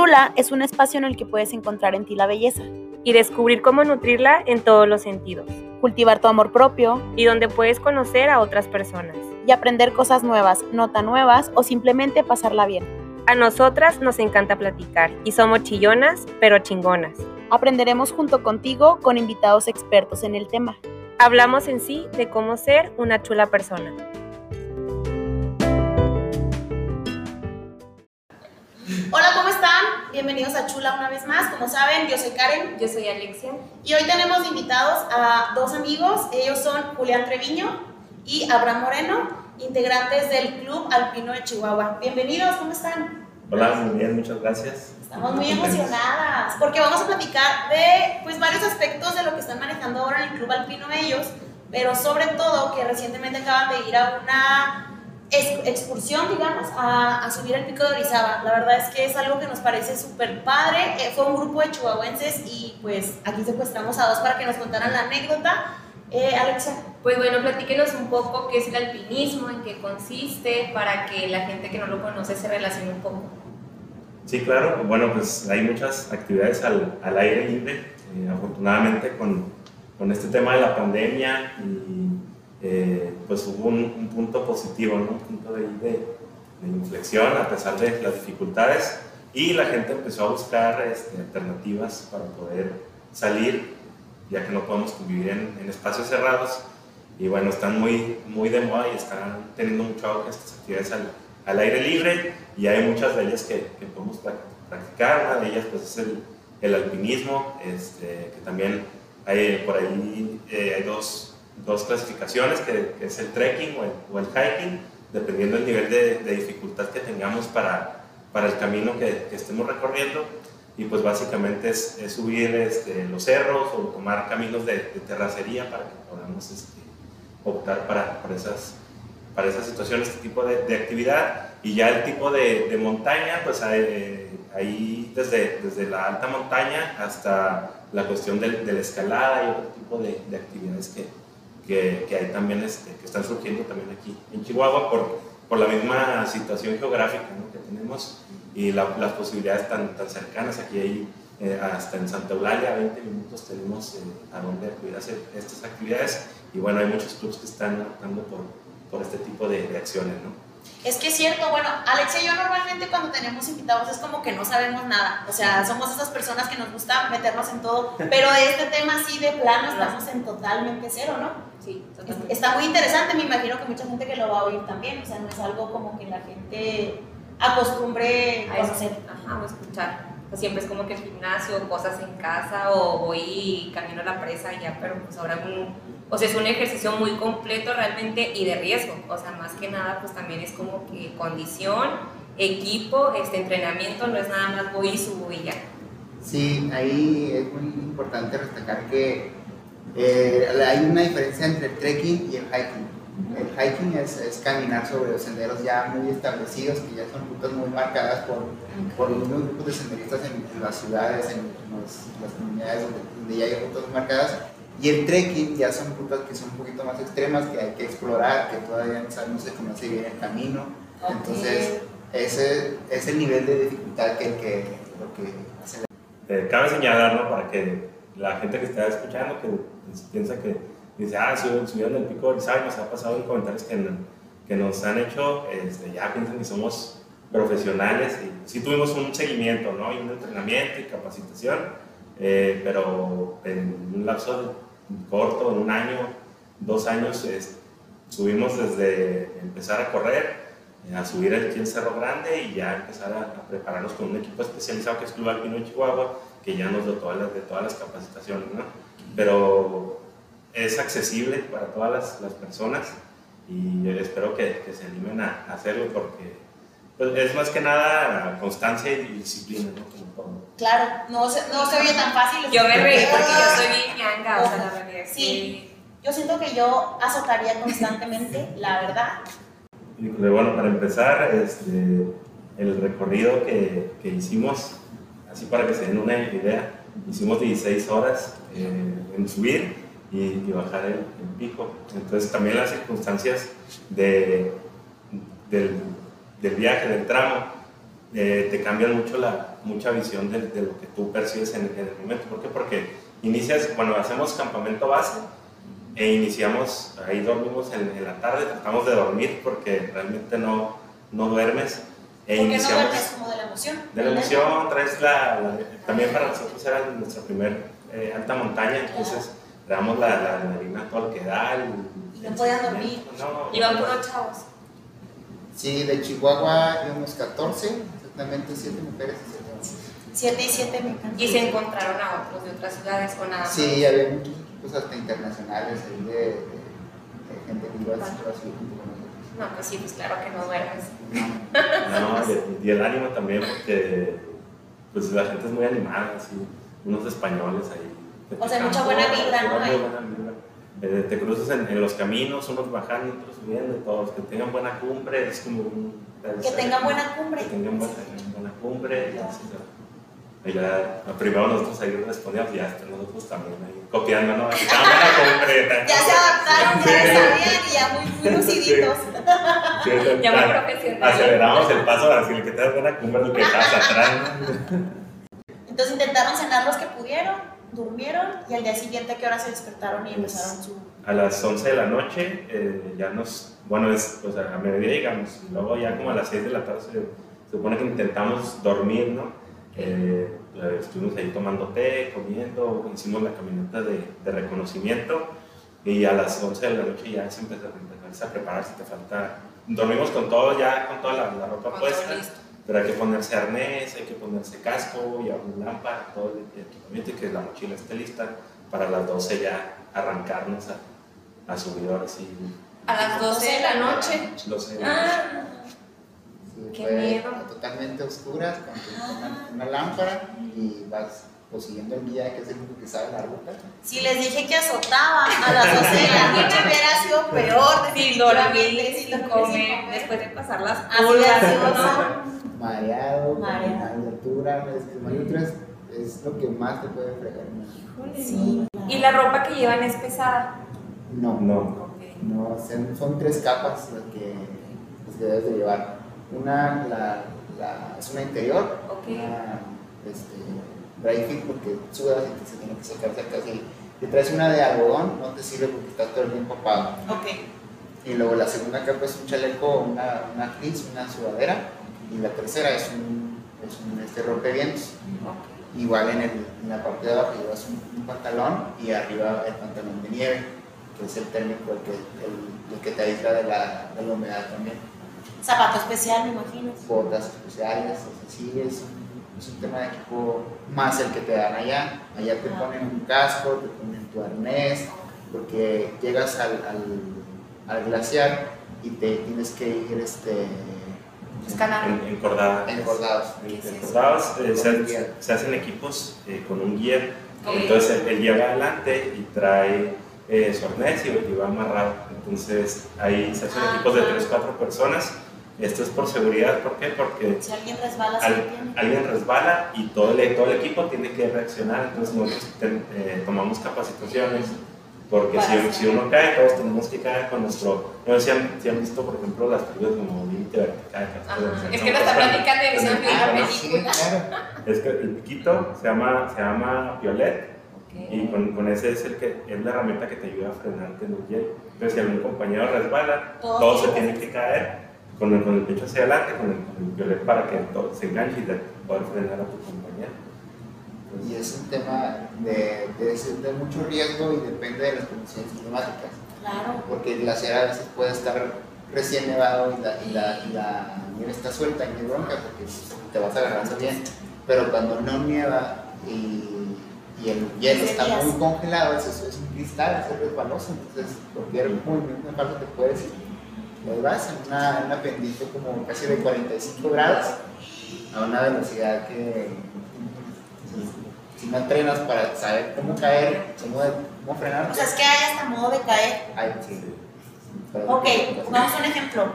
Chula es un espacio en el que puedes encontrar en ti la belleza y descubrir cómo nutrirla en todos los sentidos. Cultivar tu amor propio y donde puedes conocer a otras personas. Y aprender cosas nuevas, no tan nuevas o simplemente pasarla bien. A nosotras nos encanta platicar y somos chillonas, pero chingonas. Aprenderemos junto contigo con invitados expertos en el tema. Hablamos en sí de cómo ser una chula persona. Hola, ¿cómo están? Bienvenidos a Chula una vez más. Como saben, yo soy Karen. Yo soy Alexia. Y hoy tenemos invitados a dos amigos. Ellos son Julián Treviño y Abraham Moreno, integrantes del Club Alpino de Chihuahua. Bienvenidos, ¿cómo están? Hola, muy bien, muchas gracias. Estamos muy emocionadas porque vamos a platicar de pues, varios aspectos de lo que están manejando ahora en el Club Alpino ellos, pero sobre todo que recientemente acaban de ir a una excursión, digamos, a, a, subir el pico de Orizaba. La verdad es que es algo que nos parece súper padre. Eh, fue un grupo de chihuahuenses y pues aquí secuestramos a dos para que nos contaran la anécdota. Eh, Alexa. Pues bueno, platíquenos un poco qué es el alpinismo, en qué consiste, para que la gente que no lo conoce se relacione un poco. Sí, claro. Bueno, pues hay muchas actividades al, al aire libre. Eh, afortunadamente con, con este tema de la pandemia y eh, pues hubo un, punto positivo, ¿no? un punto de, de, inflexión a pesar de las dificultades y la gente empezó a buscar este, alternativas para poder salir, ya que no podemos convivir en, espacios cerrados. Y bueno, están muy, muy de moda y están teniendo mucho auge estas actividades al, al aire libre y hay muchas de ellas que, que, podemos practicar. Una de ellas pues, es el, el alpinismo, este, que también hay por ahí eh, hay dos dos clasificaciones, que, es el trekking o el, hiking, dependiendo del nivel de, dificultad que tengamos para, para el camino que, estemos recorriendo. Y pues básicamente es, subir este, los cerros o tomar caminos de, terracería para que podamos este, optar para, para, esas, para esas situaciones, este tipo de, actividad. Y ya el tipo de, montaña, pues ahí desde, desde la alta montaña hasta la cuestión de, la escalada y otro tipo de, actividades que, que, hay también, este, que están surgiendo también aquí en Chihuahua por, por la misma situación geográfica que tenemos y las posibilidades tan, tan cercanas. Aquí hay, eh, hasta en Santa Eulalia, 20 minutos tenemos eh, a donde acudir a hacer estas actividades y bueno, hay muchos clubes que están optando por, por este tipo de, de acciones. ¿no? Es que es cierto, bueno, Alex y yo normalmente cuando tenemos invitados es como que no sabemos nada, o sea, somos esas personas que nos gusta meternos en todo, pero de este tema sí de plano estamos en totalmente cero, ¿no? Sí, totalmente. Está muy interesante, me imagino que mucha gente que lo va a oír también, o sea, no es algo como que la gente acostumbre a conocer. Ajá, o escuchar. siempre es como que el gimnasio, cosas en casa, o voy camino a la presa y ya, pero pues ahora un o sea, es un ejercicio muy completo realmente y de riesgo. O sea, más que nada, pues también es como que condición, equipo, este entrenamiento, no es nada más voy y subo y ya. Sí, ahí es muy importante destacar que eh, hay una diferencia entre el trekking y el hiking. El hiking es, es, caminar sobre los senderos ya muy establecidos, que ya son rutas muy marcadas por, por unos grupos de senderistas en, las ciudades, en, las comunidades donde, donde ya hay rutas marcadas y el trekking ya son rutas que son un poquito más extremas, que hay que explorar, que todavía no sabemos se conoce bien el camino. Entonces, ese es el nivel de dificultad que, que, lo que hace. Eh, cabe señalar, ¿no? Para que la gente que está escuchando, que piensa que dice, ah, subieron el pico de Orizaba y nos ha pasado en comentarios que, que nos han hecho, este, ya piensan que somos profesionales y sí tuvimos un seguimiento, ¿no? Y un entrenamiento y capacitación, eh, pero en un lapso corto, en un año, dos años, subimos desde empezar a correr, eh, a subir en Cerro Grande y ya empezar a, prepararnos con un equipo especializado que es Club Alpino de Chihuahua, que ya nos las, de todas las capacitaciones, ¿no? Pero es accesible para todas las, personas y espero que, se animen a, hacerlo porque pues, es más que nada constancia y disciplina, ¿no? Claro, no se, no se oye tan fácil. Yo me reí porque yo soy bien ñanga, o sea, la verdad. Sí, yo siento que yo azotaría constantemente, la verdad. Y bueno, para empezar, este, el recorrido que, que, hicimos, así para que se den una idea, hicimos 16 horas eh, en subir y, bajar el, pico. Entonces también las circunstancias de, del, viaje, del tramo, eh, te cambian mucho la mucha visión de, lo que tú percibes en, en el momento. ¿Por qué? Porque inicias, bueno, hacemos campamento base e iniciamos, ahí dormimos en, en la tarde, tratamos de dormir porque realmente no, no duermes. E ¿Por qué no iniciamos duermes como de la emoción? de la emoción, traes la, la- también para nosotros era nuestra primer eh, alta montaña, entonces le damos la, la adrenalina todo lo que da. el- Y no podían dormir. No, Iban puros chavos. Sí, de Chihuahua íbamos 14, exactamente 7 mujeres y 7 hombres. 7 y 7 me encanta. Y se encontraron a otros de otras ciudades con nada más. Sí, había muchos equipos hasta internacionales ahí de, de- de gente que iba a con nosotros. No, pues sí, pues claro que no duermes. No, y- y el ánimo también, porque pues la gente es muy animada, así, unos españoles ahí. O sea, mucha buena vibra, ¿no? Muy buena vibra. Eh, te cruzas en, en los caminos, unos bajando y otros subiendo, todos que tengan buena cumbre, es como un... Que tengan buena cumbre. Que tengan buena, buena cumbre, y así, ¿no? Y ya, primero nosotros ahí respondíamos y ya hasta nosotros también ahí copiando, ¿no? Buena cumbre. Ya se adaptaron, ya Sí. sabían y ya muy, muy luciditos. Sí, Ya muy a- profesional. Aceleramos el paso para decirle que te das buena cumbre el que estás atrás. Entonces intentaron cenar los que pudieron, durmieron y al día siguiente, ¿a qué hora se despertaron y empezaron su. A las 11 de la noche eh, ya nos, bueno, es, o sea, a mediodía llegamos y luego ya como a las 6 de la tarde se, se supone que intentamos dormir, ¿no? Eh, eh, estuvimos ahí tomando té, comiendo, hicimos la caminata de, de reconocimiento y a las 11 de la noche ya se empezó, empezarse a preparar si te falta. Dormimos con todo ya, con toda la, la ropa Con puesta, pero hay que ponerse arnés, hay que ponerse casco, y una lámpara, todo el equipamiento y que la mochila esté lista para las 12 ya arrancarnos a, a subir ahora sí. A las 12 de la noche. 12 de la noche. Ah, Sí, Qué fue miedo. totalmente oscuras, con tu- una lámpara y vas pues, siguiendo el guía que es el único que sabe la ruta. Si les dije que azotaba a las 12 de la noche, hubiera sido peor. definitivamente, sin dormir, comer, después de pasar las es, ¿no? Mareado, altura, es es, lo que más te puede fregar. Sí. Y la ropa que llevan es pesada. No, No, no, son, son tres capas las que, las que debes de llevar. Una la, la- es una interior, Ok. una este, dry fit porque sudas y te se tiene que sacar casi. Si traes una de algodón, no te sirve porque está todo el tiempo empapado. Ok. Y luego la segunda capa es un chaleco, una, una una sudadera. Y la tercera es un, es un este, rompevientos. Ok. Igual en, el, en la parte de abajo llevas un, un pantalón y arriba el pantalón de nieve, que es el térmico, el que, el, el que te aísla de la, de la humedad también. Zapato especial, me imagino. Botas especiales, o sea, sí, es es un tema de equipo más el que te dan allá. Allá te ponen un casco, te ponen tu arnés, porque llegas al, al, al glaciar y te tienes que ir este, Escalar. en, encordadas. engordados. Encordadas, eh, se, hacen equipos eh, con un guía. Entonces él, él lleva adelante y trae eh, su arnés y, y va amarrado. Entonces ahí se hacen Ah. equipos de 3, 4 personas. Esto es por seguridad, ¿por qué? Porque Si alguien resbala, se al- alguien resbala y todo el, todo el equipo tiene que reaccionar. Entonces nosotros ten- eh, tomamos capacitaciones porque si, si uno cae, todos tenemos que caer con nuestro... No sé si han, si han visto, por ejemplo, las películas como Límite Vertical. Es que nos está platicando y diciendo que una no, sí, película. Es que el piquito se llama, se llama Violet y Ok. con, con ese es, el que, es la herramienta que te ayuda a frenarte en el hielo. Entonces, si algún compañero resbala, Todos todos se tienen que caer con el, con el pecho hacia adelante, con el, con el violet para que todo se enganche y de poder frenar a tu compañero. Y es un tema de, de, de mucho riesgo y depende de las condiciones climáticas. Claro. Porque el glaciar a veces puede estar recién nevado y la, y la, y la nieve está suelta y no hay bronca porque te vas agarrando bien. Pero cuando no nieva y, y el hielo está días. muy congelado, es, es un cristal, es resbaloso, entonces cualquier movimiento en falso te puedes ir. Y ahí vas en una, en una pendiente como casi de 45 grados a una velocidad que si no entrenas para saber cómo caer, cómo, cómo frenar, O sea, es que hay hasta modo de caer. ay, sí. Ok, pongamos un ejemplo.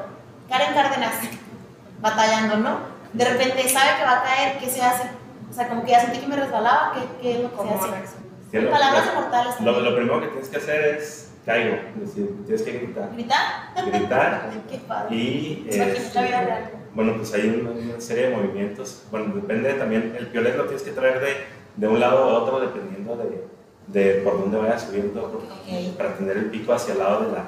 Karen Cárdenas, batallando, ¿no? De repente sabe que va a caer, ¿qué se hace? O sea, como que ya sentí que me resbalaba, ¿qué, qué es lo que se ¿Cómo hace? Sí, lo- palabras lo- mortales. Lo, lo primero que tienes que hacer es caigo, es decir, tienes que gritar. ¿Gritar? Gritar. Qué padre. Y este, bueno, pues hay una, serie de movimientos. Bueno, depende también, el piolet lo tienes que traer de, de un lado a otro dependiendo de, de por dónde vayas subiendo Ok. para tener el pico hacia el lado de la,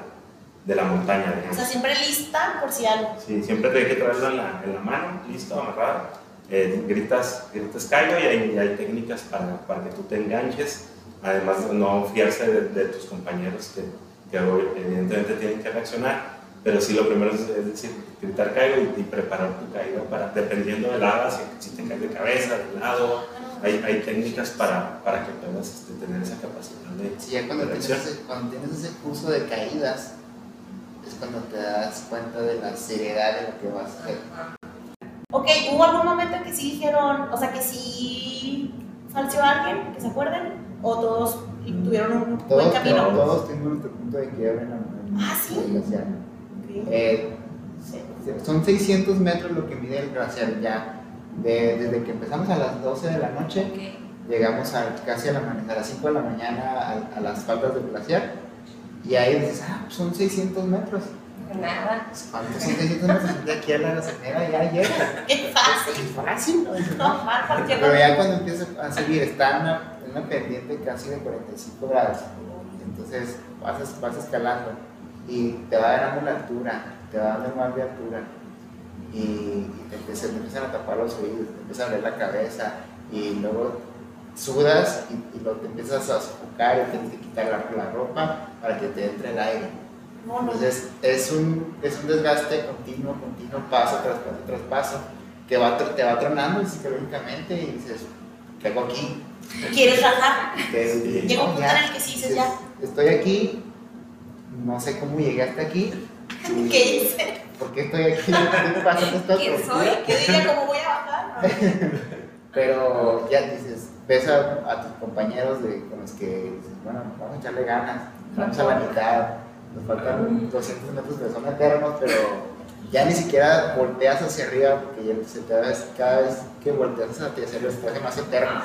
de la montaña. O digamos. sea, siempre lista por si algo. Sí, siempre hay que traerlo en la, en la mano, listo, amarrado. Eh, gritas, gritas caigo y hay, y hay técnicas para, para que tú te enganches, además de no fiarse de, de tus compañeros que, que evidentemente tienen que reaccionar, pero sí lo primero es, es decir, gritar caigo y, y preparar tu caída para, dependiendo del lado, si, si te caes de cabeza, de lado, hay, hay técnicas para, para que puedas este, tener esa capacidad de, Sí, ya cuando de tienes, ese, cuando tienes ese curso de caídas, es cuando te das cuenta de la seriedad de lo que vas a hacer. Ok, ¿hubo algún momento en que sí dijeron, o sea, que sí falseó a alguien, que se acuerden? ¿O todos tuvieron un buen Todos, camino? todos nuestro punto de quiebre en la Ah, ¿sí? Eh, son 600 metros lo que mide el glaciar ya. De- desde que empezamos a las 12 de la noche, llegamos a, casi a, la, a las 5 de la mañana a, a las faldas del glaciar. Y ahí dices, ah, pues son 600 metros. Nada. ¿Cuántos son 600 metros? De aquí a la gasolinera ya llega. Qué fácil. Es fácil, ¿no? No, cualquier Pero ya cuando empieza a subir, está una, en una pendiente casi de 45 grados. Entonces vas, vas escalando y te va ganando la altura, te va dando más de altura. Y, y te, empiezan, te empiezan a tapar los oídos, te empieza a doler la cabeza y luego sudas y, y luego te empiezas a sofocar y tienes que quitar la, la ropa para que te entre el aire. Entonces es un, es un desgaste continuo, continuo, paso tras paso tras paso, que va, te va tronando psicológicamente y dices, ¿qué hago aquí? ¿Quieres rajar? Que- Llega un punto ya, en el que sí dices ya. Estoy aquí, no sé cómo llegué hasta aquí. y ¿Qué hice? ¿Por qué estoy aquí? ¿Qué me pasa esta ¿Quién soy? ¿Qué diría? ¿Cómo voy a bajar? Pero ya dices, ves a, a tus compañeros de, con los que dices, bueno, vamos a echarle ganas, vamos a la mitad, nos faltan 200 metros de zona eternos, pero ya ni siquiera volteas hacia arriba porque ya se te da, cada vez que volteas hacia arriba se te hace más eterno.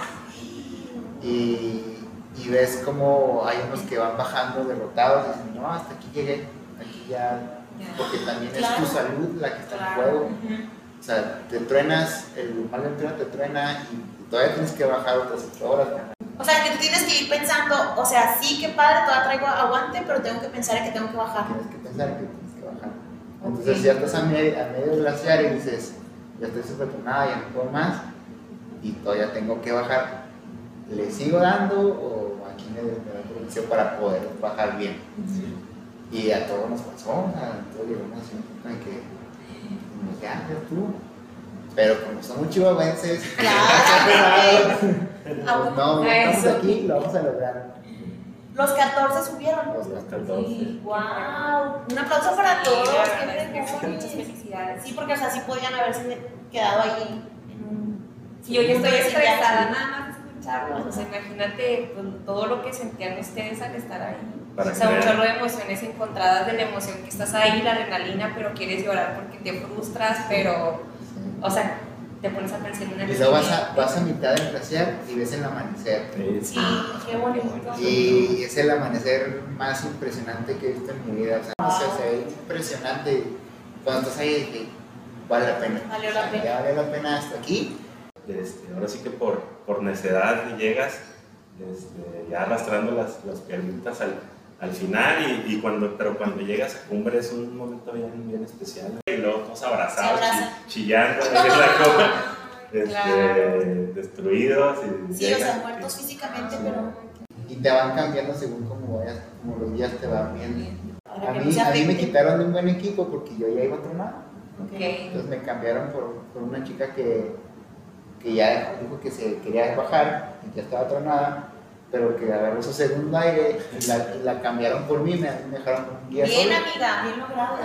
Y, y ves como hay unos que van bajando derrotados y dicen, no, hasta aquí llegué, aquí ya, porque también es tu salud la que está en Claro. juego. Ujú. O sea, te truenas, el mal ventura te truena y todavía tienes que bajar otras 8 horas. O sea, que tú tienes que ir pensando, o sea, sí, qué padre, todavía traigo aguante, pero tengo que pensar en que tengo que bajar. Tienes que pensar que tienes que bajar. Entonces ya estás a medio, a medio glaciar y dices, ya estoy súper tronada, ya no puedo más y todavía tengo que bajar. ¿Le sigo dando o aquí me, me da permiso para poder bajar bien? Y a todos nos pasó, sea, todos llegamos a un punto en que, pues, ya, tú. Pero como somos chihuahuenses, Claramente. Ah, no, ya estamos Eso. aquí, lo vamos a lograr. Los 14 subieron. Los Los gatos. 14. Sí. ¡Wow! Un aplauso para Sí, todos. qué sí. Muchas felicidades. Sí, porque o sea, sí podían haberse quedado ahí en un. Sí, yo ya estoy Sí, estresada nada más de escucharlo. O sea, imagínate pues, todo lo que sentían ustedes al estar ahí. Para o sea, un chorro de emociones encontradas de la emoción que estás ahí, la adrenalina, pero quieres llorar porque te frustras, pero, o sea, te pones a pensar en una Y luego vas a, vas a mitad del glaciar y ves el amanecer. Sí, qué bonito. Y es el amanecer más impresionante que he visto en mi vida. O sea, no sé, se ve impresionante. Cuando estás ahí, dije, vale la pena. Valió la pena. Ya vale la pena hasta aquí. Este, ahora sí que por, por necedad llegas este, ya arrastrando las, las piernitas al, al final, y, y cuando, pero cuando llegas a cumbre es un momento bien, bien especial. Y luego todos abrazados, chi- chillando, en la coma, este, Claro. destruidos. Y Sí, o sea, llegan. muertos físicamente, pero. Y te van cambiando según cómo vayas, como los días te van viendo. A mí, a mí me quitaron de un buen equipo porque yo ya iba tronado. Ok. Entonces me cambiaron por, por una chica que, que ya dijo que se quería bajar y ya estaba tronada, pero que agarró su segundo aire y la, y la cambiaron por mí, me, me dejaron un guía Bien, solo. amiga, bien logrado.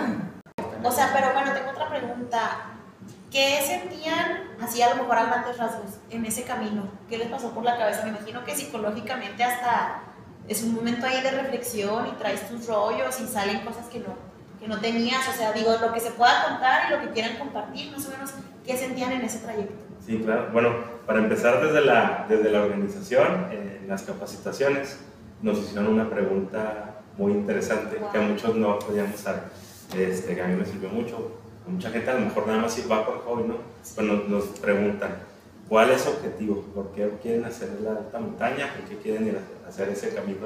O sea, pero bueno, tengo otra pregunta. ¿Qué sentían, así a lo mejor a grandes rasgos, en ese camino? ¿Qué les pasó por la cabeza? Me imagino que psicológicamente hasta es un momento ahí de reflexión y traes tus rollos y salen cosas que no, que no tenías. O sea, digo, lo que se pueda contar y lo que quieran compartir, más o menos, ¿qué sentían en ese trayecto? Sí, claro. Bueno, para empezar desde la, desde la organización, eh, en las capacitaciones, nos hicieron una pregunta muy interesante que a muchos no podíamos usar, este, que a mí me sirvió mucho. A mucha gente a lo mejor nada más si va por hobby, ¿no? Pues nos, nos preguntan, ¿cuál es su objetivo? ¿Por qué quieren hacer la alta montaña? ¿Por qué quieren ir a hacer ese camino?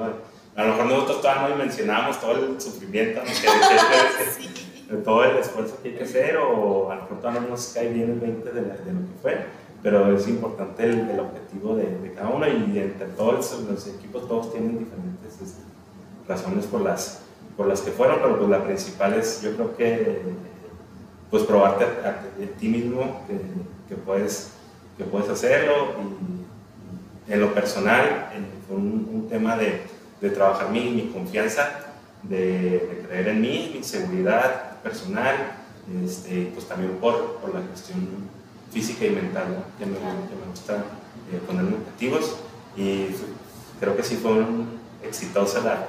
A lo mejor nosotros todavía no mencionamos todo el sufrimiento, ¿no? que, que, que, todo el esfuerzo que hay que hacer, o a lo mejor todavía no nos cae bien el 20 de, de lo que fue, pero es importante el, objetivo de, de, cada uno y entre todos los equipos todos tienen diferentes este, razones por las, por las que fueron, pero pues la principal es yo creo que pues probarte a, ti mismo que, puedes, que puedes hacerlo y en lo personal eh, fue un, tema de de trabajar mi, mi confianza, de, de, creer en mí, mi seguridad personal, este, pues también por, por la cuestión física y mental, ¿no? que, me, que, me, gusta eh, ponerme objetivos y creo que sí fue un, exitosa la,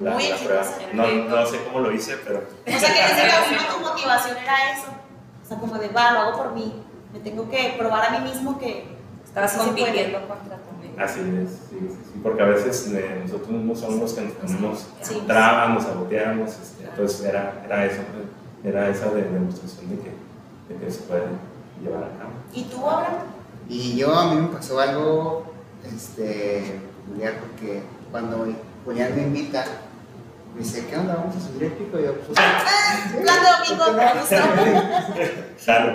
la, la prueba. No, no, sé cómo lo hice, pero... O sea que desde la tu motivación era eso, o sea, como de, va, lo hago por mí, me tengo que probar a mí mismo que... Estabas compitiendo contra Así es, sí, sí, sí, porque a veces eh, nosotros mismos somos los que nos ponemos sí. trabas, nos saboteamos, este, entonces era, era eso, era esa de, demostración de que, de que se puede llevar a cabo. ¿Y tú, Abraham? Y yo, a mí me pasó algo este, peculiar porque cuando Julián me invita, me dice, ¿qué onda? ¿Vamos a subir el pico? Y yo, pues, ¿sí? Plan de domingo,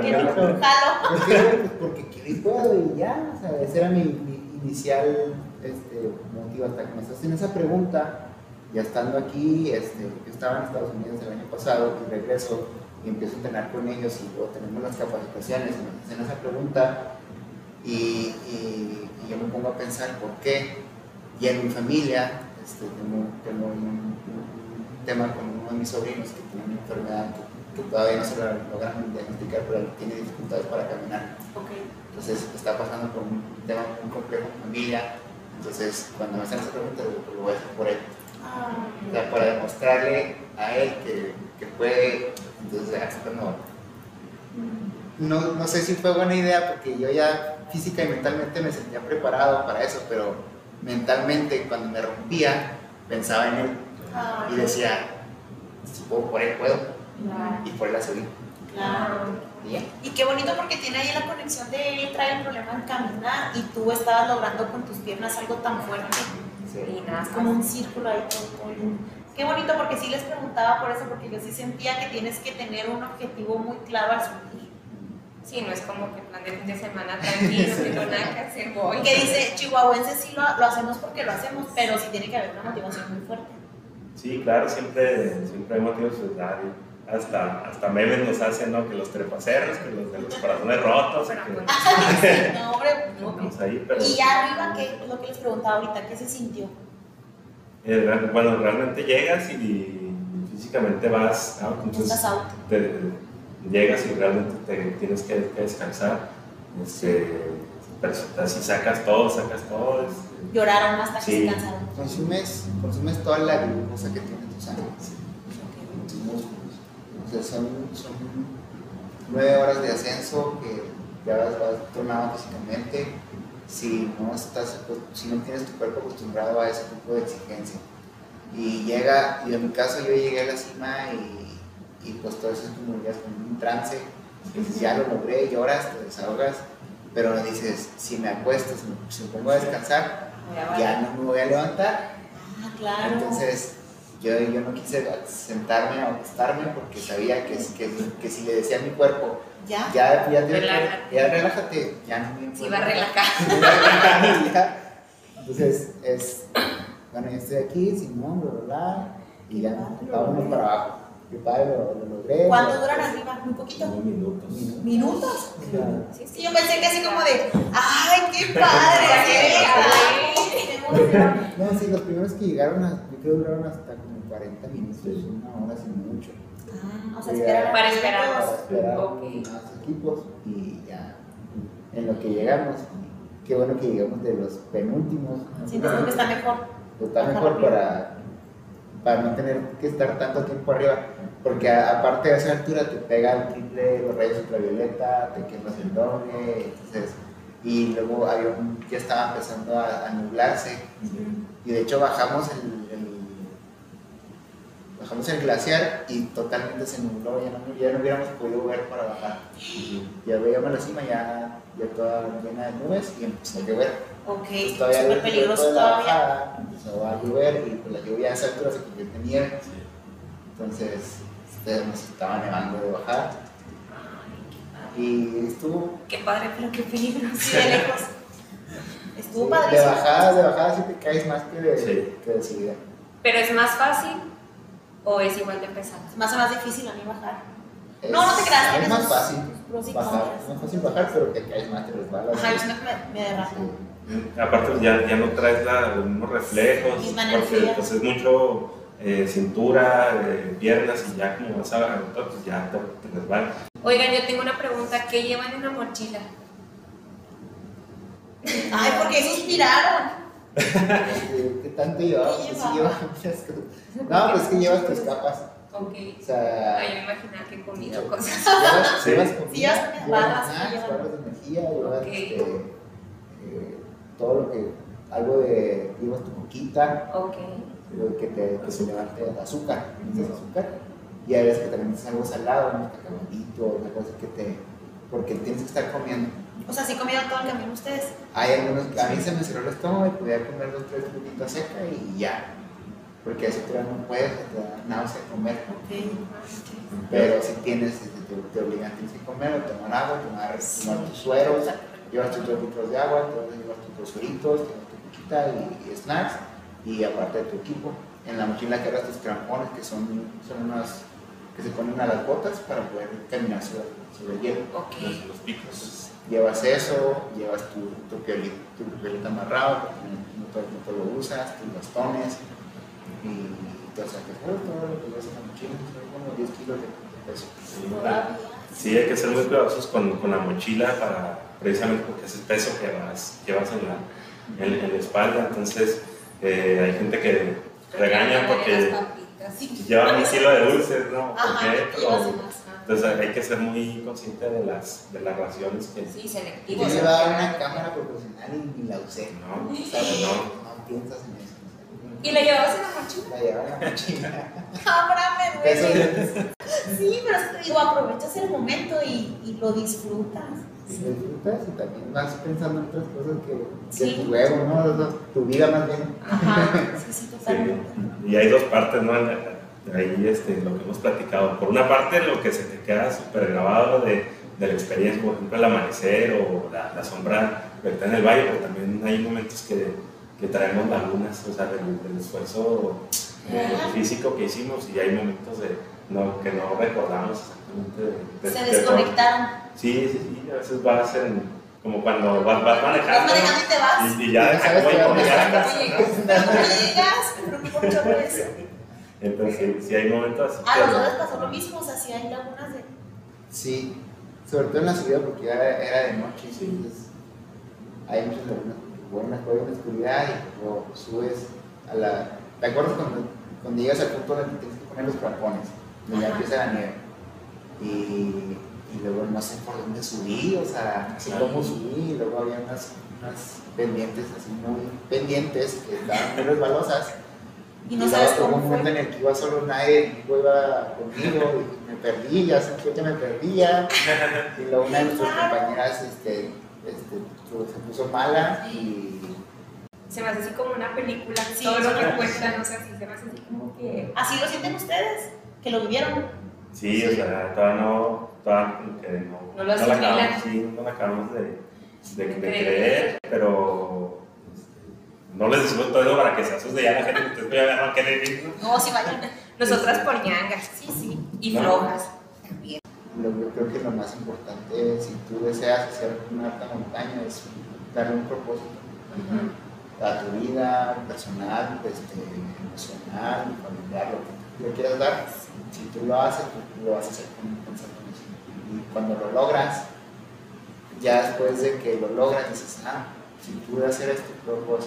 Quiero, jalo. Porque, porque quiero y puedo y ya, o sea, ese era mi, mi inicial motivo hasta que me hacen esa pregunta, ya estando aquí, este, yo estaba en Estados Unidos el año pasado y regreso y empiezo a entrenar con ellos y luego tenemos las capacitaciones y me hacen esa pregunta y, y, y, yo me pongo a pensar por qué y en mi familia este, tengo, tengo un, un, tema con uno de mis sobrinos que tiene una enfermedad que, que todavía no se lo logran diagnosticar pero tiene dificultades para caminar okay. entonces está pasando por un tema muy complejo en familia entonces, cuando me hacen esa pregunta, lo voy a hacer por él. Ah, o sea, para demostrarle a él que, que puede. Entonces, cuando. No, no sé si fue buena idea porque yo ya física y mentalmente me sentía preparado para eso, pero mentalmente cuando me rompía pensaba en él ah, y decía, si puedo por él puedo y por él la subí. Claro. Y qué bonito porque tiene ahí la conexión de él trae el problema en caminar y tú estabas logrando con tus piernas algo tan fuerte. Sí. Y nada, es como un círculo ahí todo, todo. Qué bonito porque sí les preguntaba por eso, porque yo sí sentía que tienes que tener un objetivo muy claro al subir. Sí, no es como que plan de fin de semana tranquilo, no tengo nada que hacer, voy. Que dice, chihuahuense sí lo, lo hacemos porque lo hacemos, pero sí tiene que haber una motivación muy fuerte. Sí, claro, siempre, siempre hay motivos de dar hasta, hasta memes nos hacen, ¿no? Que los trepaceros, que los de los corazones rotos. Que... no, hombre, no. Ahí, pero... Y ya arriba, ¿qué es lo que les preguntaba ahorita? ¿Qué se sintió? Eh, bueno, realmente llegas y físicamente vas out, entonces Estás out. Te, llegas y realmente te tienes que, que descansar. Este, pero si sacas todo, sacas todo. Este, Lloraron hasta Sí. que se cansaron. Consumes, consumes toda la glucosa que tiene tu sangre, músculos. Son, son nueve horas de ascenso que ya vas, vas tornado físicamente. Si no, estás, si no tienes tu cuerpo acostumbrado a ese tipo de exigencia. Y llega, y en mi caso yo llegué a la cima y, y pues todo eso es como ya como un trance. Dices, ya lo logré, lloras, te desahogas, pero dices, si me acuesto, si me, si me pongo a descansar, ya no me voy a levantar. Ah, claro. Entonces, yo, yo no quise sentarme o acostarme porque sabía que, que, que si le decía a mi cuerpo, ¿Ya? ya, ya, te- Relájate. ya relájate, ya no me va a relajar. Ya. Entonces, es, bueno, yo estoy aquí, Simón, bla, bla, bla, y ya vámonos para abajo. Mi padre lo, lo logré. ¿Cuánto lo- duran arriba? Muy poquito. Minutos. ¿Minutos? Claro. Sí, Sí, yo pensé que así como de, ¡ay, qué padre! ¡Qué emoción! No, sí, los primeros que llegaron, a, yo creo que duraron hasta 40 minutos, una hora sin mucho. Ah, o sea, esperar Para esperar. Para esperar Ok. más equipos y ya en lo que llegamos, qué bueno que llegamos de los penúltimos. Sientes tú que está mejor. Está mejor para, para no tener que estar tanto tiempo arriba, porque a- aparte de esa altura te pega el triple, los rayos ultravioleta, te quemas el doble, entonces, y luego había un- ya estaba empezando a, a nublarse, y de hecho bajamos el, bajamos el glaciar y totalmente se nubló, ya no, ya no hubiéramos podido ver para bajar. Ya veíamos la cima ya, ya toda llena de nubes y empezó a llover. Ok, Pues todavía súper el peligroso de la todavía. bajada, empezó a llover y pues la lluvia a esa altura se convierte en nieve. Entonces, ustedes nos estaban nevando de bajar y estuvo Qué padre, pero qué peligro. Sí, de lejos. Estuvo de padrísimo. bajada, de bajada sí te caes más que de, Sí. que de subida. Pero es más fácil o es igual de pesado. Es más o más difícil a mí bajar. No, no te creas, Es más fácil bajar, es más fácil bajar, pero te caes más, te resbalas. Ajá, yo siento que me, me derrapo. Sí. Aparte ya, ya no traes la- los mismos reflejos, porque pues, es mucho eh, cintura, eh, piernas y ya como vas a aventar, pues ya te, te resbalas. Oigan, yo tengo una pregunta. ¿Qué llevan en la mochila? Ay, porque suspiraron. ¿Qué, tanto llevaba? ¿Qué Pues sí, llevaba? llevaba muchas cosas. No, pues es que llevas tus capas. Ok. O sea, Ay, me imaginaba que comida o cosas. llevas, Sí. llevas comida, Sí, llevas barras, llevas- barras de energía, llevas Ok. este, eh, todo lo que, algo de, llevas tu coquita, Ok. lo que te que se levante el azúcar, necesitas azúcar, y hay veces que también necesitas algo salado, un cacahuatito, una cosa que te, porque tienes que estar comiendo. O sea, sí comieron todo el camino ustedes. Hay algunos, a mí se me cerró el estómago y podía comer dos, tres frutitas secas y ya. Porque así tú no puedes, te da náusea comer. Ok. Pero si tienes, este, te, te obligan, tienes que comer o tomar agua, tomar, tomar tus sueros, llevas tus dos litros de agua, te llevas tus dos sueritos, llevas tu coquita y, y snacks, y aparte de tu equipo. En la mochila cargas tus crampones, que son, son unas que se ponen a las botas para poder caminar sobre, sobre el hielo. Ok. Los, los picos. Llevas eso, llevas tu, tu, piolito, tu amarrado, porque no, todo, no todo lo usas, tus bastones y sea, que todo, todo lo que llevas en la mochila, son como 10 kilos de, peso. Sí, hay que ser muy cuidadosos con, con la mochila para, precisamente porque es el peso que vas, llevas en la, en, en la espalda. Entonces, eh, hay gente que regaña porque llevan un kilo de dulces, ¿no? ¿Por qué? Entonces, hay que ser muy consciente de las, de las raciones que. Sí, Yo selectivo. llevaba una cámara proporcional y ni la usé. No, O sea, no, piensas en eso. ¿Y la llevabas en la mochila? La llevaba en la mochila. Cámara, me Peso duele. de- Sí, pero es que te digo, aprovechas el momento y, y lo disfrutas. y disfrutas y también vas pensando en otras cosas que, que Sí. tu ego, ¿no? Tu vida más bien. Ajá, sí, sí, Sí, totalmente. y hay dos partes, ¿no? Ahí este, lo que hemos platicado. Por una parte, lo que se te queda súper grabado de, de la experiencia, por ejemplo, el amanecer o la, la sombra está en el valle, pero también hay momentos que, que traemos lagunas, o sea, del, del esfuerzo eh, físico que hicimos y hay momentos de, no, que no recordamos exactamente. de- de- Se de todo. desconectaron. Sí, sí, sí, a veces vas en, como cuando vas, vas Vas manejando manejando y te vas. y, y ya No sabes ya estás. estás, ¿no? Pero no llegas, preocupo mucho por eso. Entonces, sí, hay momentos así. A los dos les pasó lo mismo, o sea, sí hay lagunas de. Sí, sobre todo en la subida porque ya era de noche, Sí. entonces hay muchas lagunas porque buenas juegas en la oscuridad y luego subes a la... ¿Te acuerdas cuando, cuando llegas al punto donde tienes que poner los crampones? Donde ya empieza la nieve. Y, y luego no sé por dónde subí, o sea, no sé cómo subí, y luego había unas, unas pendientes así muy pendientes que estaban muy resbalosas. Y no luego sabes cómo un momento en el que iba solo nadie, y iba conmigo y me perdí, ya sentí que me perdía. Y luego una de nuestras compañeras este, este, se puso mala y Se me hace así como una película. Sí, Todo lo sí. que cuentan, o sea, sí se me hace así como que. Así lo sienten ustedes, que lo vivieron. Sí, o sea, todavía no, todavía no, No lo la asimilan. acabamos, sí, no la acabamos de, de, de Creer. creer, pero no les decimos todo eso para que se asuste ya la gente, entonces ya no quieren ir, ¿no? No, sí vayan. Nosotras por ñangas. Sí, sí. Y No. flojas. También. lo, yo creo que lo más importante, si tú deseas hacer una alta montaña, es darle un propósito a tu vida personal, este, emocional, familiar, lo que tú le quieras dar. Si tú lo haces, tú lo vas a hacer con en eso. Y cuando lo logras, ya después de que lo logras, dices, ah, si pude hacer esto, luego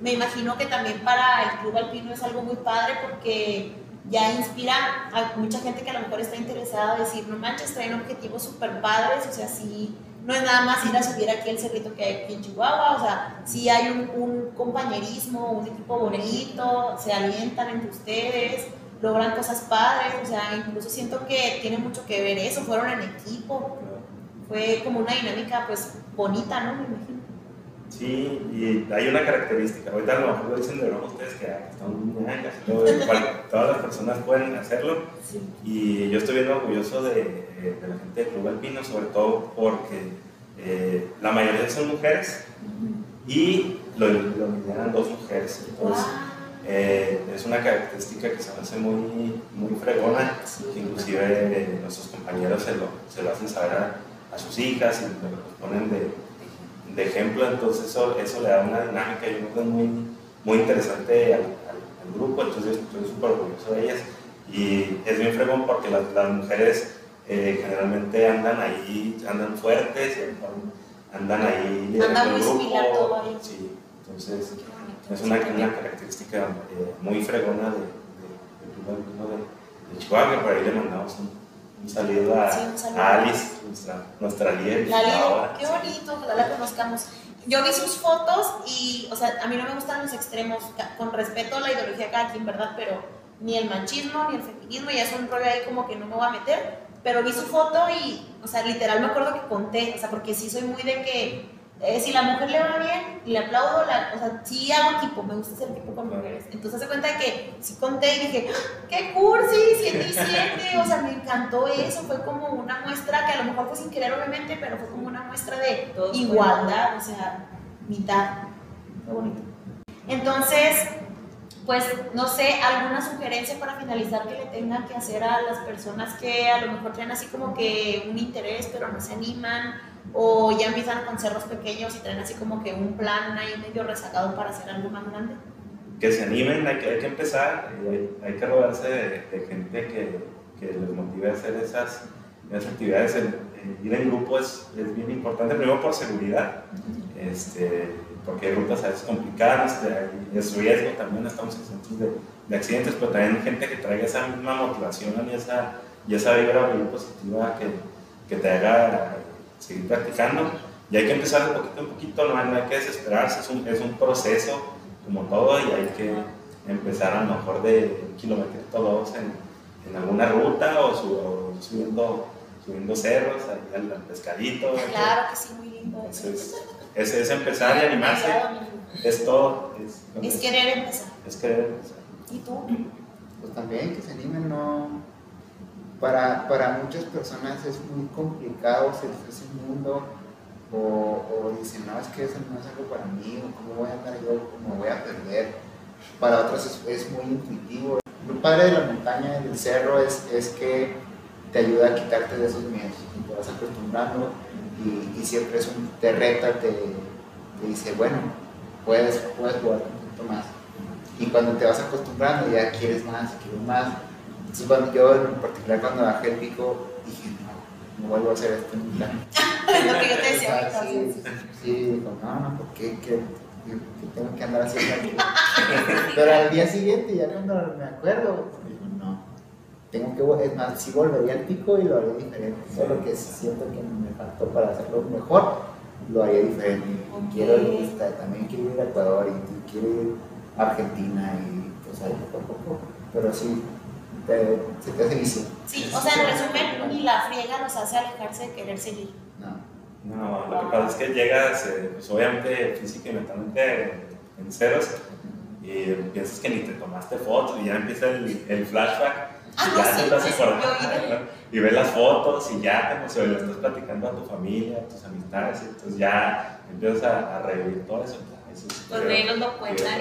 Me imagino que también para el Club Alpino es algo muy padre porque ya inspira a mucha gente que a lo mejor está interesada a decir, no manches, traen objetivos súper padres, o sea, sí, no es nada más ir a subir aquí el cerrito que hay aquí en Chihuahua, o sea, sí hay un, un compañerismo, un equipo bonito, se alientan entre ustedes, logran cosas padres, o sea, incluso siento que tiene mucho que ver eso, fueron en equipo, fue como una dinámica pues bonita, ¿no? Me imagino. Sí, y hay una característica, ahorita a lo mejor lo dicen de broma ustedes que están muy todo, todas las personas pueden hacerlo. Sí. y yo estoy bien orgulloso de, de la gente del Club Alpino, sobre todo porque eh, la mayoría son mujeres y lo, lo lideran dos mujeres, entonces eh, es una característica que se me hace muy, muy fregona, que inclusive eh, nuestros compañeros se lo, se lo hacen saber a, a sus hijas y lo ponen de, de ejemplo, entonces eso, eso le da una dinámica y un orden muy, muy interesante al, al- al grupo, entonces estoy súper orgulloso de ellas. Y es bien fregón porque las, las mujeres eh, generalmente andan ahí, andan fuertes, andan ahí muy el grupo, sí, entonces es una, una característica eh, muy fregona de, de, de, de Chihuahua, que por ahí le mandamos un, un saludo a, Sí, un saludo. a Alice, nuestra, nuestra líder. La ahora. qué bonito, ojalá la conozcamos. Yo vi sus fotos y, o sea, a mí no me gustan los extremos, con respeto a la ideología de cada quien, ¿verdad? Pero ni el machismo, ni el feminismo, ya es un rollo ahí como que no me voy a meter, pero vi su foto y, o sea, literal me acuerdo que conté, o sea, porque sí soy muy de que eh, si la mujer le va bien, le aplaudo, la- o sea, sí hago equipo, me gusta hacer equipo con mujeres. Entonces se cuenta que sí conté y dije, ¡Ah, ¡qué cursi! 7 y 7, o sea, me encantó eso, fue como una muestra que a lo mejor fue sin querer, obviamente, pero fue como una muestra de igualdad, o sea, mitad. Qué bonito. Entonces, pues no sé, alguna sugerencia para finalizar que le tengan que hacer a las personas que a lo mejor traen así como que un interés pero no se animan o ya empiezan con cerros pequeños y traen así como que un plan ahí medio rezagado para hacer algo más grande. que se animen, hay que, hay que empezar, hay, hay que rodearse de, de gente que, que les motive a hacer esas, esas actividades. El, el ir en grupo es, es bien importante, primero por seguridad, este, porque hay rutas a veces complicadas, es riesgo también, estamos exentos de, de accidentes, pero también gente que traiga esa misma motivación y esa, y esa vibra bien positiva que, que te haga seguir practicando. Y hay que empezar de poquito en poquito, no hay, no hay que desesperarse, es un, es un proceso como todo y hay que empezar a lo mejor de un kilometrito dos en, en alguna ruta o, su- o subiendo, subiendo cerros, ahí al, al pescadito. Claro que sí, muy lindo. Entonces, es, es empezar y animarse, es todo. Es, Es querer empezar. es querer empezar. ¿Y tú? Pues también que se animen, no. Para, para muchas personas es muy complicado salirse de ese mundo o, dicen, no, es que eso no es algo para mí, o cómo voy a andar yo, cómo voy a perder. Para otros es, es muy intuitivo. Lo padre de la montaña del cerro es, es que te ayuda a quitarte de esos miedos, te vas acostumbrando y, y siempre es un, te reta, te, te dice, bueno, puedes, puedes jugar un poquito más. Y cuando te vas acostumbrando ya quieres más, quieres más. Entonces cuando yo en particular cuando bajé el pico dije, no, no vuelvo a hacer esto nunca. Lo que yo te decía ahorita. Sí, sí, sí, dijo, no, no, ¿por qué? ¿Qué, qué- qué tengo que andar haciendo aquí? Pero al día siguiente, ya cuando me acuerdo, digo, no, tengo que, es más, sí volvería al pico y lo haría diferente. Solo que siento que me faltó para hacerlo mejor, lo haría diferente. Ok. Quiero ir, este, también quiero ir a Ecuador y, y quiero ir a Argentina y pues ahí poco a poco. Pero sí, te- se te hace vicio. Sí, o sea, en resumen, ni la friega nos hace alejarse de querer seguir. No. No, lo que pasa es que llegas, eh, pues obviamente física y mentalmente en ceros y piensas que ni te tomaste fotos y ya empieza el, el flashback. Ah, y no, ya sí, te estás sí, ¿no? y ves las fotos y ya te emocionas, le estás platicando a tu familia, a tus amistades, y entonces ya empiezas a, a revivir todo eso. ya, eso es- Los de ellos lo cuentan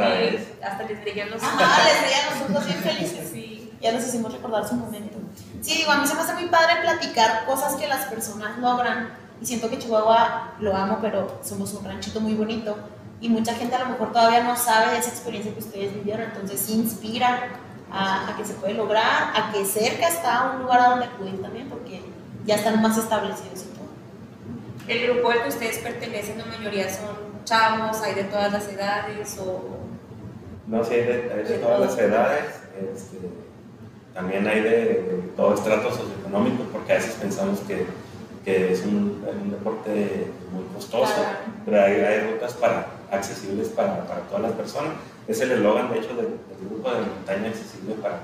hasta les brillan los Ajá, les veía a nosotros bien felices. Sí. Ya nos hicimos recordar su momento. Sí, digo, a mí se me hace muy padre platicar cosas que las personas logran. Y siento que Chihuahua lo amo, pero somos un ranchito muy bonito. Y mucha gente a lo mejor todavía no sabe de esa experiencia que ustedes vivieron. Entonces, sí inspira a, a que se puede lograr, a que cerca está un lugar a donde acudir también, porque ya están más establecidos y todo. El grupo al que ustedes pertenecen, la mayoría son chavos, hay de todas las edades o... No, sí, hay de, hay de todas las edades. Este, también hay de, de todo estrato socioeconómico, porque a veces pensamos que, que es un, un deporte muy costoso, Claro. pero hay, hay rutas para, accesibles para, para todas las personas. Es el eslogan, de hecho, del, del grupo de montaña accesible para,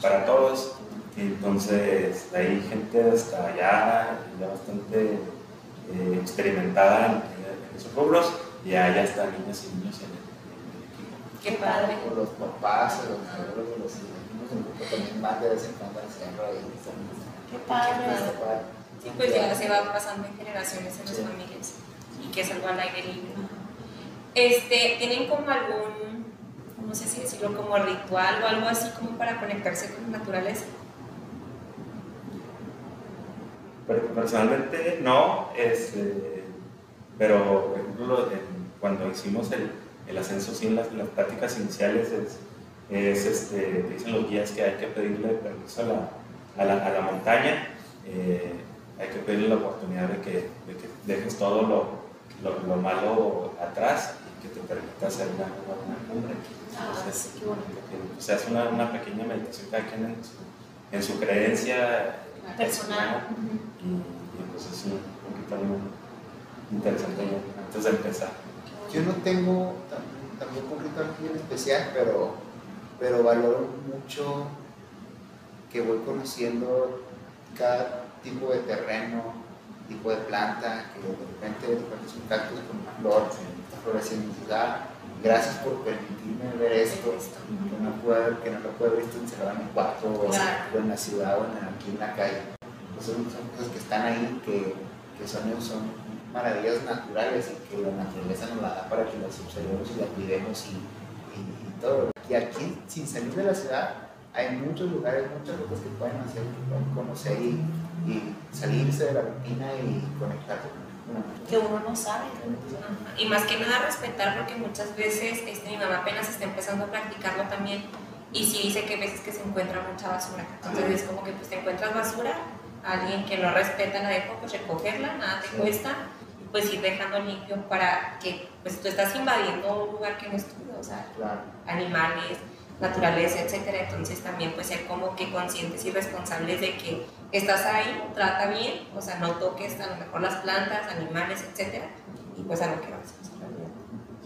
para todos. Y entonces hay gente hasta allá, ya bastante eh, experimentada en, en esos rubros, y allá están niñas y niños en el, en el equipo. Qué padre. Los papás, o los abuelos, o los hijos grupo también van de vez en cuando al cerro ahí. Qué padre. Sí, pues ya se va pasando en generaciones en las Sí. familias y que es algo al aire libre. Este, ¿Tienen como algún, no sé si decirlo, como ritual o algo así como para conectarse con la naturaleza? Personalmente no, este, pero por ejemplo cuando hicimos el, el ascenso, sí, en las, las prácticas iniciales es, es, este, dicen los guías que hay que pedirle permiso a la, a la, a la montaña, eh, hay que pedirle la oportunidad de que, de que dejes todo lo, lo, lo malo atrás y que te permita hacer una, una, una cumbre. Ah, Entonces, o sea, es una, una pequeña meditación cada quien en su, en su creencia Personal. y, y, pues es un poquito muy interesante antes de empezar. Yo no tengo tam- tampoco un ritual muy especial, pero, pero valoro mucho que voy conociendo cada tipo de terreno, tipo de planta, que de repente, de repente es un cactus con una flor, está floreciendo. Gracias por permitirme ver esto, que no, puedo, que no lo puedo ver esto encerrado en un cuarto o, en la ciudad o en, aquí en la calle. Pues son, son cosas que están ahí, que, que son, son maravillas naturales y que la naturaleza nos la da para que las observemos y las cuidemos y, y, y todo. Y aquí, sin salir de la ciudad, hay muchos lugares, muchas rutas que pueden hacer, que pueden conocer y, y salirse de la rutina y conectarse con. Que uno no sabe. Y más que nada respetar porque muchas veces este, mi mamá apenas está empezando a practicarlo también y sí dice que hay veces que se encuentra mucha basura. Entonces es como que pues te encuentras basura, alguien que no respeta la dejo, pues recogerla, nada te Sí. cuesta, pues ir dejando limpio para que pues tú estás invadiendo un lugar que no es tuyo, o sea, Claro. animales, naturaleza, etcétera. Entonces también pues ser como que conscientes y responsables de que estás ahí, trata bien, o sea, no toques a lo mejor las plantas, animales, etcétera, y pues a lo que vas.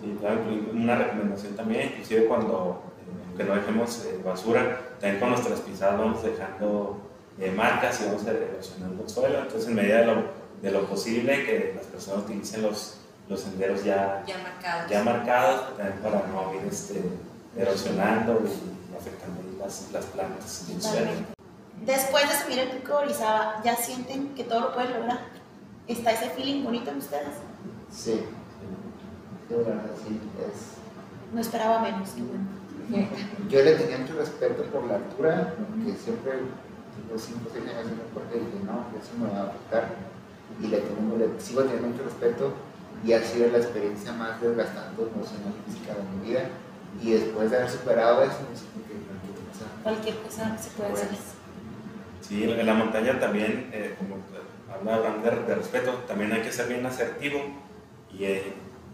Sí, claro, una recomendación también, inclusive cuando, eh, aunque no dejemos eh, basura, también con nuestras pisadas vamos dejando eh, marcas y vamos erosionando el suelo, entonces en medida de lo, de lo posible que las personas utilicen los, los senderos ya, Ya marcados. ya marcados, también para no ir este, erosionando y afectando las, las plantas y el suelo. Después de subir el pico de Orizaba, ¿ya sienten que todo lo pueden lograr? ¿Está ese feeling bonito en ustedes? Sí. Sí. Es, No esperaba menos, qué bueno. Yo le tenía mucho respeto por la altura, porque siempre, tipo 5 o 6 años en el deporte, dije, no, eso me va a afectar. Y le, tengo, le sigo teniendo mucho respeto, y ha sido la experiencia más desgastante emocional y física de mi vida. Y después de haber superado eso, me siento que cualquier cosa Cualquier cosa se puede hacer. Sí, en la montaña también, eh, como habla Abraham de, de respeto, también hay que ser bien asertivo y eh,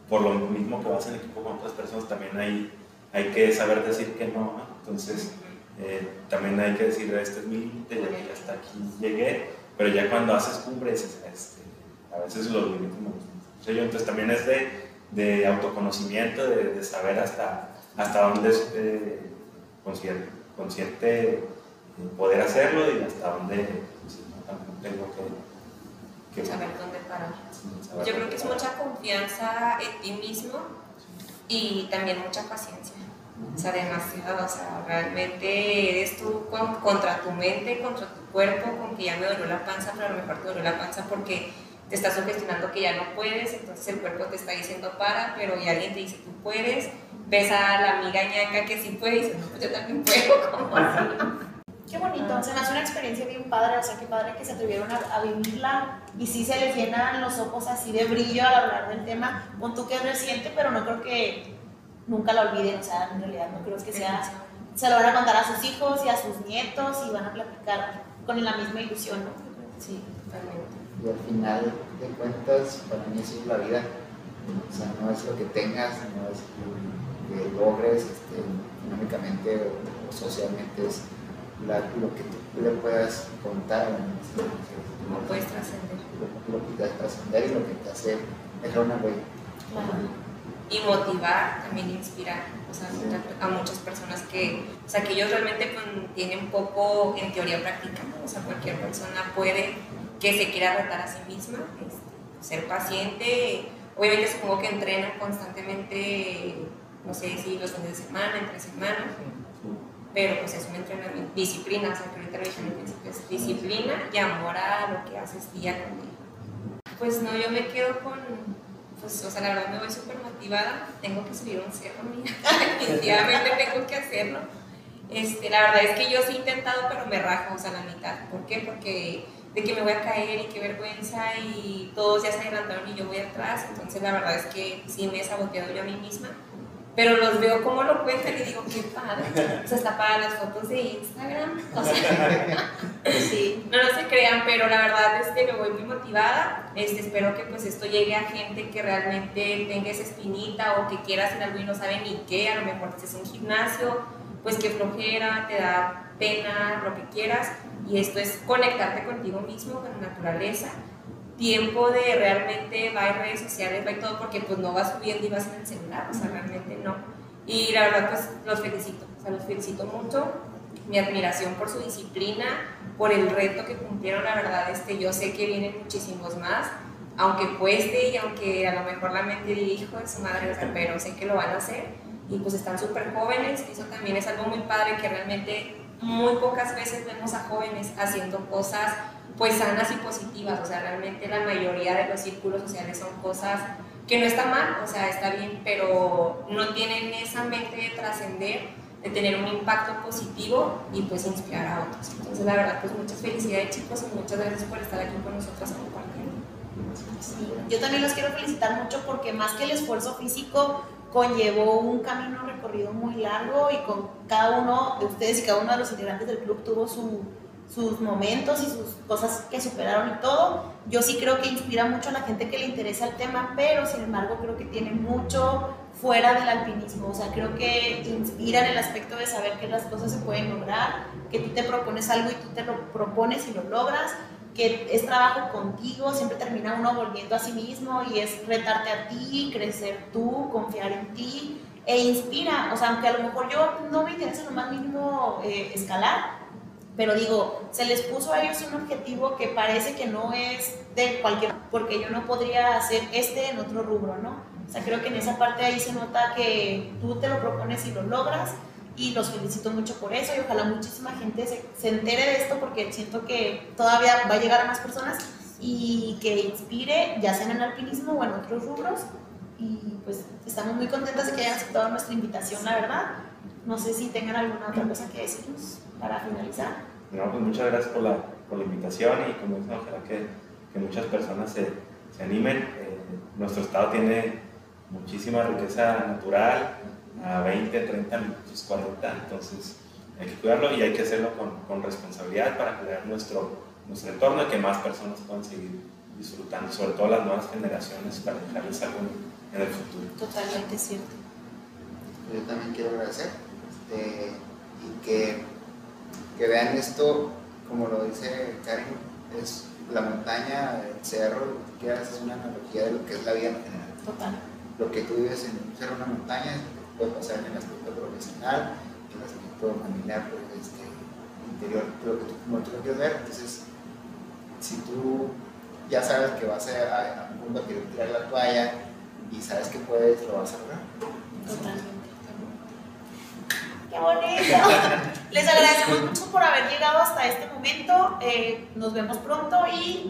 por lo mismo que vas en equipo con otras personas, también hay, hay que saber decir que no. ¿no? Entonces, eh, también hay que decir, este es mi límite, hasta aquí llegué, pero ya cuando haces cumbre, dices, este, a veces los límites. Entonces, también es de, de autoconocimiento, de, de saber hasta, hasta dónde es eh, consciente, consciente poder hacerlo y hasta dónde pues, no, también tengo que, que Saber dónde parar. saber Yo creo que es parar. mucha confianza en ti mismo y también mucha paciencia. O sea, demasiado. O sea, realmente eres tú con- contra tu mente, contra tu cuerpo, con que ya me dolió la panza, pero a lo mejor te dolió la panza porque te estás sugestionando que ya no puedes, entonces el cuerpo te está diciendo para, pero y alguien te dice tú puedes, ves a la amiga ñaca que sí puede y dices, no, pues yo también puedo, como así. Qué bonito, se me hace una experiencia bien padre, o sea, qué padre que se atrevieron a, a vivirla y sí se les llenan los ojos así de brillo al hablar del tema. Con tú que es reciente, pero no creo que nunca la olviden, o sea, en realidad no creo que sea. Se lo van a contar a sus hijos y a sus nietos y van a platicar con la misma ilusión, ¿no? Sí, totalmente. Y al final de cuentas, para mí eso es la vida. O sea, no es lo que tengas, no es lo que logres este, económicamente o, o socialmente, es lo que tú le puedas contar en ¿Cómo puedes trascender? Lo, que te hace trascender y lo que te hace dejar una huella. Y motivar, también inspirar sea, a muchas personas que, o sea, que ellos realmente tienen poco en teoría práctica, o sea, cualquier persona puede que se quiera retar a sí misma, este, ser paciente, obviamente supongo que entrena constantemente, no sé si los fines de semana, entre semanas, pero pues es un entrenamiento, disciplina, o sea, que ahorita lo es disciplina y amor a lo que haces día con día. Pues no, yo me quedo con, pues, o sea, la verdad me voy súper motivada, tengo que subir un cerro, mía, definitivamente tengo que hacerlo. Este, la verdad es que yo sí he intentado, pero me rajo, o sea, la mitad. ¿Por qué? Porque de que me voy a caer y qué vergüenza y todos ya se adelantaron y yo voy atrás, entonces la verdad es que sí me he saboteado yo a mí misma pero los veo como lo cuentan y digo, qué padre. O sea, está para las fotos de Instagram. O sea, sí, no, no se crean, pero la verdad es que me voy muy motivada. Este, espero que pues esto llegue a gente que realmente tenga esa espinita o que quiera hacer algo y no sabe ni qué. A lo mejor es un gimnasio, pues que flojera, te da pena, lo que quieras. Y esto es conectarte contigo mismo, con la naturaleza tiempo de realmente va en redes sociales, va y todo, porque pues no vas subiendo y vas en el celular, o sea, realmente no. Y la verdad, pues los felicito, o sea, los felicito mucho, mi admiración por su disciplina, por el reto que cumplieron, la verdad, este, yo sé que vienen muchísimos más, aunque cueste y aunque a lo mejor la mente diga, hijo de su madre, pero sé que lo van a hacer, y pues están súper jóvenes, eso también es algo muy padre que realmente muy pocas veces vemos a jóvenes haciendo cosas pues sanas y positivas, o sea, realmente la mayoría de los círculos sociales son cosas que no están mal, o sea, está bien, pero no tienen esa mente de trascender, de tener un impacto positivo y pues inspirar a otros. Entonces, la verdad, pues muchas felicidades chicos y muchas gracias por estar aquí con nosotros compartiendo. Sí, yo también los quiero felicitar mucho porque más que el esfuerzo físico, conllevó un camino recorrido muy largo y con cada uno de ustedes y cada uno de los integrantes del club tuvo su, sus momentos y sus cosas que superaron y todo. Yo sí creo que inspira mucho a la gente que le interesa el tema, pero sin embargo creo que tiene mucho fuera del alpinismo. O sea, creo que inspira en el aspecto de saber que las cosas se pueden lograr, que tú te propones algo y tú te lo propones y lo logras, que es trabajo contigo, siempre termina uno volviendo a sí mismo y es retarte a ti, crecer tú, confiar en ti e inspira. O sea, aunque a lo mejor yo no me interesa lo más mínimo eh, escalar, pero digo, se les puso a ellos un objetivo que parece que no es de cualquier, porque yo no podría hacer este en otro rubro, ¿no? O sea, creo que en esa parte ahí se nota que tú te lo propones y lo logras y los felicito mucho por eso y ojalá muchísima gente se, se entere de esto porque siento que todavía va a llegar a más personas y que inspire, ya sea en el alpinismo o en otros rubros. Y pues estamos muy contentas de que hayan aceptado nuestra invitación, la verdad. No sé si tengan alguna otra cosa que decirnos para finalizar. No, pues muchas gracias por la, por la invitación y como dicen, ojalá que, que muchas personas se, se animen. Eh, nuestro estado tiene muchísima riqueza natural, a 20, 30 minutos, 40, entonces hay que cuidarlo y hay que hacerlo con, con responsabilidad para cuidar nuestro, nuestro entorno y que más personas puedan seguir disfrutando, sobre todo las nuevas generaciones, para dejarles algo en el futuro. Totalmente cierto. Yo también quiero agradecer este, y que que vean esto, como lo dice Karen, es la montaña, el cerro, lo que quieras, es una analogía de lo que es la vida en general. Total. Lo que tú vives en un cerro, una montaña, puede pasar en el aspecto profesional, en el aspecto familiar, pues, este, interior, pero que tú, como tú lo quieres ver. Entonces, si tú ya sabes que vas a, a un a querer tirar la toalla y sabes que puedes, lo vas a lograr. Totalmente. ¡Qué bonito! Les agradecemos mucho por haber llegado hasta este momento. Eh, nos vemos pronto y